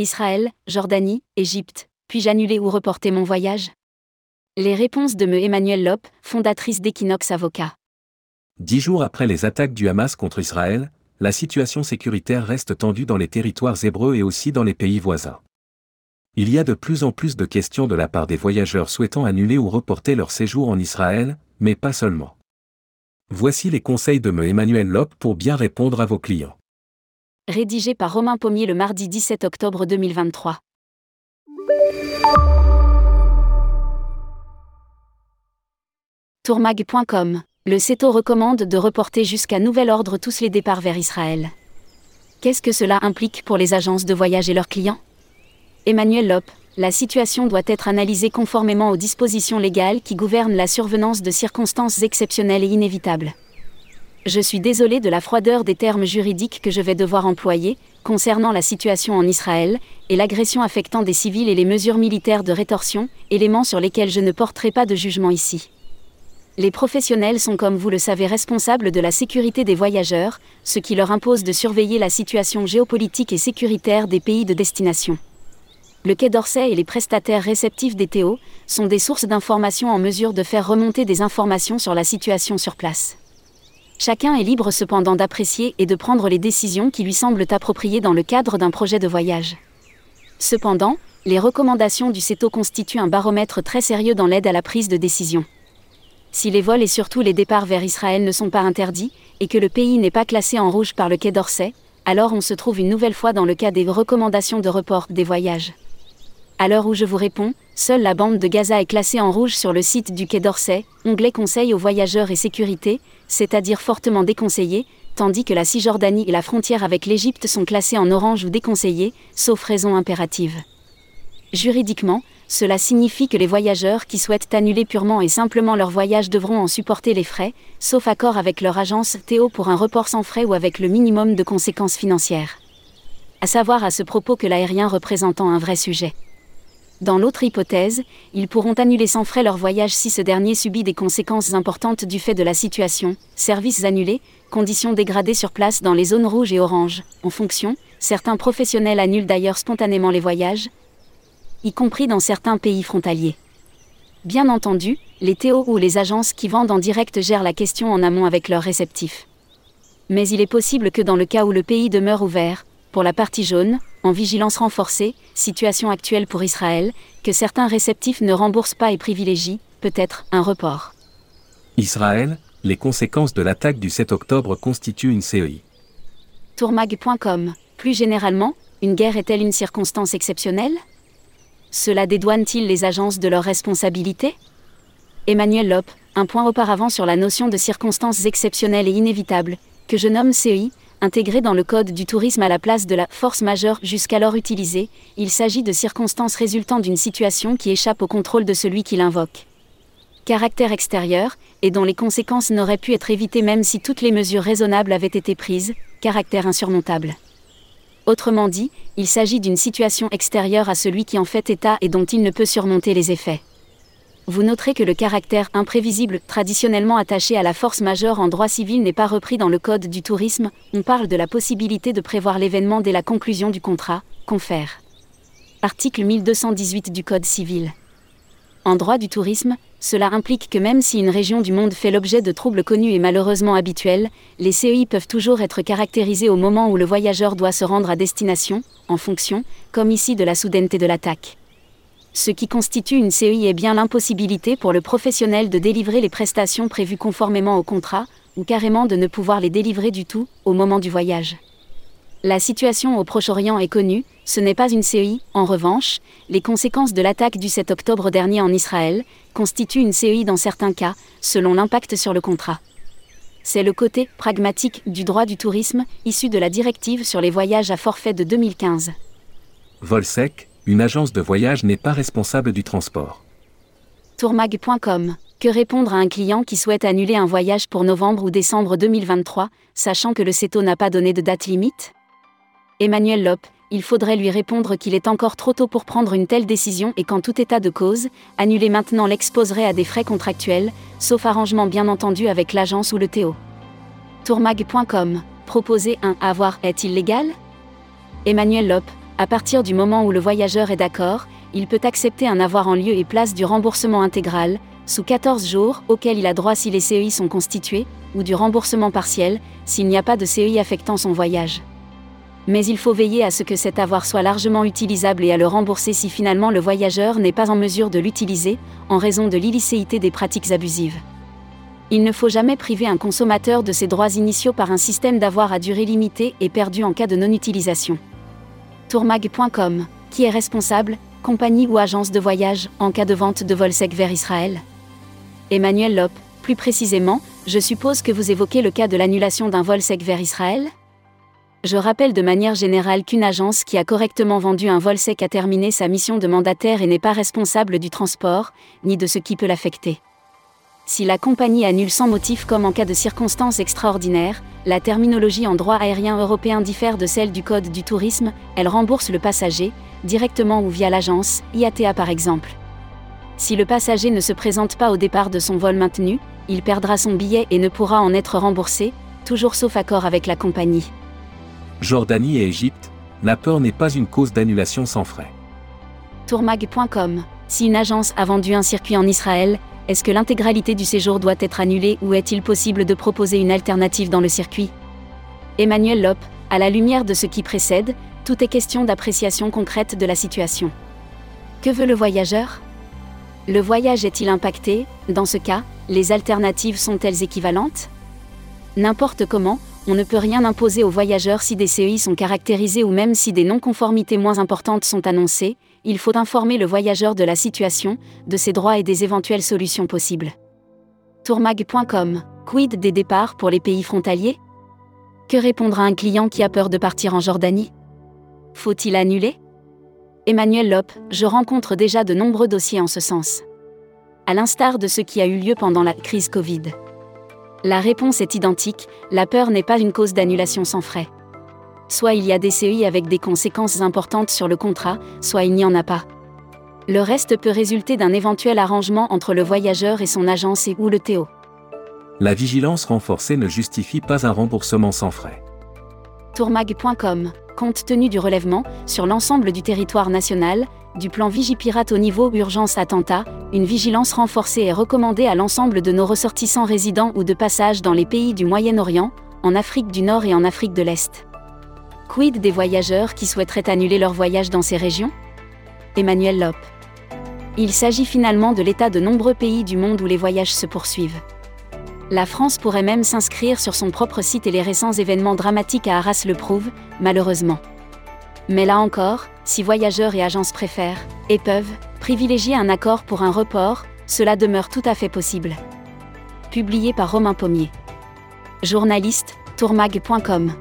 Israël, Jordanie, Égypte, puis-je annuler ou reporter mon voyage? Les réponses de me Emmanuel Lop, fondatrice d'Equinox Avocat. Dix jours après les attaques du Hamas contre Israël, la situation sécuritaire reste tendue dans les territoires hébreux et aussi dans les pays voisins. Il y a de plus en plus de questions de la part des voyageurs souhaitant annuler ou reporter leur séjour en Israël, mais pas seulement. Voici les conseils de me Emmanuel Lop pour bien répondre à vos clients. Rédigé par Romain Pommier le mardi 17 octobre 2023. Tourmag.com Le CETO recommande de reporter jusqu'à nouvel ordre tous les départs vers Israël. Qu'est-ce que cela implique pour les agences de voyage et leurs clients? Emmanuel Lop, la situation doit être analysée conformément aux dispositions légales qui gouvernent la survenance de circonstances exceptionnelles et inévitables. Je suis désolé de la froideur des termes juridiques que je vais devoir employer, concernant la situation en Israël, et l'agression affectant des civils et les mesures militaires de rétorsion, éléments sur lesquels je ne porterai pas de jugement ici. Les professionnels sont comme vous le savez responsables de la sécurité des voyageurs, ce qui leur impose de surveiller la situation géopolitique et sécuritaire des pays de destination le Quai d'Orsay et les prestataires réceptifs des TO sont des sources d'informations en mesure de faire remonter des informations sur la situation sur place. Chacun est libre cependant d'apprécier et de prendre les décisions qui lui semblent appropriées dans le cadre d'un projet de voyage. Cependant, les recommandations du CETO constituent un baromètre très sérieux dans l'aide à la prise de décision. Si les vols et surtout les départs vers Israël ne sont pas interdits, et que le pays n'est pas classé en rouge par le Quai d'Orsay, alors on se trouve une nouvelle fois dans le cas des recommandations de report des voyages. À l'heure où je vous réponds, seule la bande de Gaza est classée en rouge sur le site du Quai d'Orsay, onglet Conseil aux voyageurs et sécurité, c'est-à-dire fortement déconseillé, tandis que la Cisjordanie et la frontière avec l'Égypte sont classées en orange ou déconseillées, sauf raison impérative. Juridiquement, cela signifie que les voyageurs qui souhaitent annuler purement et simplement leur voyage devront en supporter les frais, sauf accord avec leur agence Théo pour un report sans frais ou avec le minimum de conséquences financières. À savoir à ce propos que l'aérien représentant un vrai sujet. Dans l'autre hypothèse, ils pourront annuler sans frais leur voyage si ce dernier subit des conséquences importantes du fait de la situation, services annulés, conditions dégradées sur place dans les zones rouges et oranges. En fonction, certains professionnels annulent d'ailleurs spontanément les voyages, y compris dans certains pays frontaliers. Bien entendu, les TO ou les agences qui vendent en direct gèrent la question en amont avec leurs réceptifs. Mais il est possible que dans le cas où le pays demeure ouvert, pour la partie jaune, en vigilance renforcée, situation actuelle pour Israël, que certains réceptifs ne remboursent pas et privilégient, peut-être, un report. Israël, les conséquences de l'attaque du 7 octobre constituent une CEI. Tourmag.com. Plus généralement, une guerre est-elle une circonstance exceptionnelle? Cela dédouane-t-il les agences de leurs responsabilités Emmanuel Lop, un point auparavant sur la notion de circonstances exceptionnelles et inévitables, que je nomme CEI, intégré dans le Code du tourisme à la place de la force majeure jusqu'alors utilisée, il s'agit de circonstances résultant d'une situation qui échappe au contrôle de celui qui l'invoque. Caractère extérieur, et dont les conséquences n'auraient pu être évitées même si toutes les mesures raisonnables avaient été prises, caractère insurmontable. Autrement dit, il s'agit d'une situation extérieure à celui qui en fait état et dont il ne peut surmonter les effets vous noterez que le caractère imprévisible traditionnellement attaché à la force majeure en droit civil n'est pas repris dans le Code du tourisme, on parle de la possibilité de prévoir l'événement dès la conclusion du contrat, confère. Article 1218 du Code civil. En droit du tourisme, cela implique que même si une région du monde fait l'objet de troubles connus et malheureusement habituels, les CEI peuvent toujours être caractérisés au moment où le voyageur doit se rendre à destination, en fonction, comme ici de la soudaineté de l'attaque. Ce qui constitue une CEI est bien l'impossibilité pour le professionnel de délivrer les prestations prévues conformément au contrat, ou carrément de ne pouvoir les délivrer du tout, au moment du voyage. La situation au Proche-Orient est connue, ce n'est pas une CEI, en revanche, les conséquences de l'attaque du 7 octobre dernier en Israël constituent une CEI dans certains cas, selon l'impact sur le contrat. C'est le côté pragmatique du droit du tourisme, issu de la directive sur les voyages à forfait de 2015. Vol sec, une agence de voyage n'est pas responsable du transport. Tourmag.com Que répondre à un client qui souhaite annuler un voyage pour novembre ou décembre 2023, sachant que le CETO n'a pas donné de date limite? Emmanuel Lop, il faudrait lui répondre qu'il est encore trop tôt pour prendre une telle décision et qu'en tout état de cause, annuler maintenant l'exposerait à des frais contractuels, sauf arrangement bien entendu avec l'agence ou le TO. Tourmag.com Proposer un avoir est illégal Emmanuel Lop, À partir du moment où le voyageur est d'accord, il peut accepter un avoir en lieu et place du remboursement intégral, sous 14 jours, auquel il a droit si les CEI sont constitués, ou du remboursement partiel, s'il n'y a pas de CEI affectant son voyage. Mais il faut veiller à ce que cet avoir soit largement utilisable et à le rembourser si finalement le voyageur n'est pas en mesure de l'utiliser, en raison de l'illicéité des pratiques abusives. Il ne faut jamais priver un consommateur de ses droits initiaux par un système d'avoir à durée limitée et perdu en cas de non-utilisation. Tourmag.com Qui est responsable, compagnie ou agence de voyage, en cas de vente de vol sec vers Israël Emmanuel Lop, plus précisément, je suppose que vous évoquez le cas de l'annulation d'un vol sec vers Israël? Je rappelle de manière générale qu'une agence qui a correctement vendu un vol sec a terminé sa mission de mandataire et n'est pas responsable du transport, ni de ce qui peut l'affecter. Si la compagnie annule sans motif comme en cas de circonstances extraordinaires, la terminologie en droit aérien européen diffère de celle du Code du tourisme, elle rembourse le passager, directement ou via l'agence, IATA par exemple. Si le passager ne se présente pas au départ de son vol maintenu, il perdra son billet et ne pourra en être remboursé, toujours sauf accord avec la compagnie. Jordanie et Égypte, la peur n'est pas une cause d'annulation sans frais. Tourmag.com Si une agence a vendu un circuit en Israël, est-ce que l'intégralité du séjour doit être annulée ou est-il possible de proposer une alternative dans le circuit? Emmanuel Lop, à la lumière de ce qui précède, tout est question d'appréciation concrète de la situation. Que veut le voyageur? Le voyage est-il impacté? Dans ce cas, les alternatives sont-elles équivalentes? N'importe comment, on ne peut rien imposer aux voyageurs si des CEI sont caractérisés ou même si des non-conformités moins importantes sont annoncées, il faut informer le voyageur de la situation, de ses droits et des éventuelles solutions possibles. Tourmag.com Quid des départs pour les pays frontaliers? Que répondra un client qui a peur de partir en Jordanie? Faut-il annuler? Emmanuel Lop, je rencontre déjà de nombreux dossiers en ce sens. À l'instar de ce qui a eu lieu pendant la crise Covid. La réponse est identique, la peur n'est pas une cause d'annulation sans frais soit il y a des CEI avec des conséquences importantes sur le contrat, soit il n'y en a pas. Le reste peut résulter d'un éventuel arrangement entre le voyageur et son agence et ou le TO. La vigilance renforcée ne justifie pas un remboursement sans frais. Tourmag.com Compte tenu du relèvement, sur l'ensemble du territoire national, du plan Vigipirate au niveau urgence attentat, une vigilance renforcée est recommandée à l'ensemble de nos ressortissants résidents ou de passage dans les pays du Moyen-Orient, en Afrique du Nord et en Afrique de l'Est. Quid des voyageurs qui souhaiteraient annuler leur voyage dans ces régions? Emmanuel Lop. Il s'agit finalement de l'état de nombreux pays du monde où les voyages se poursuivent. La France pourrait même s'inscrire sur son propre site et les récents événements dramatiques à Arras le prouvent, malheureusement. Mais là encore, si voyageurs et agences préfèrent, et peuvent, privilégier un accord pour un report, cela demeure tout à fait possible. Publié par Romain Pommier. Journaliste, tourmag.com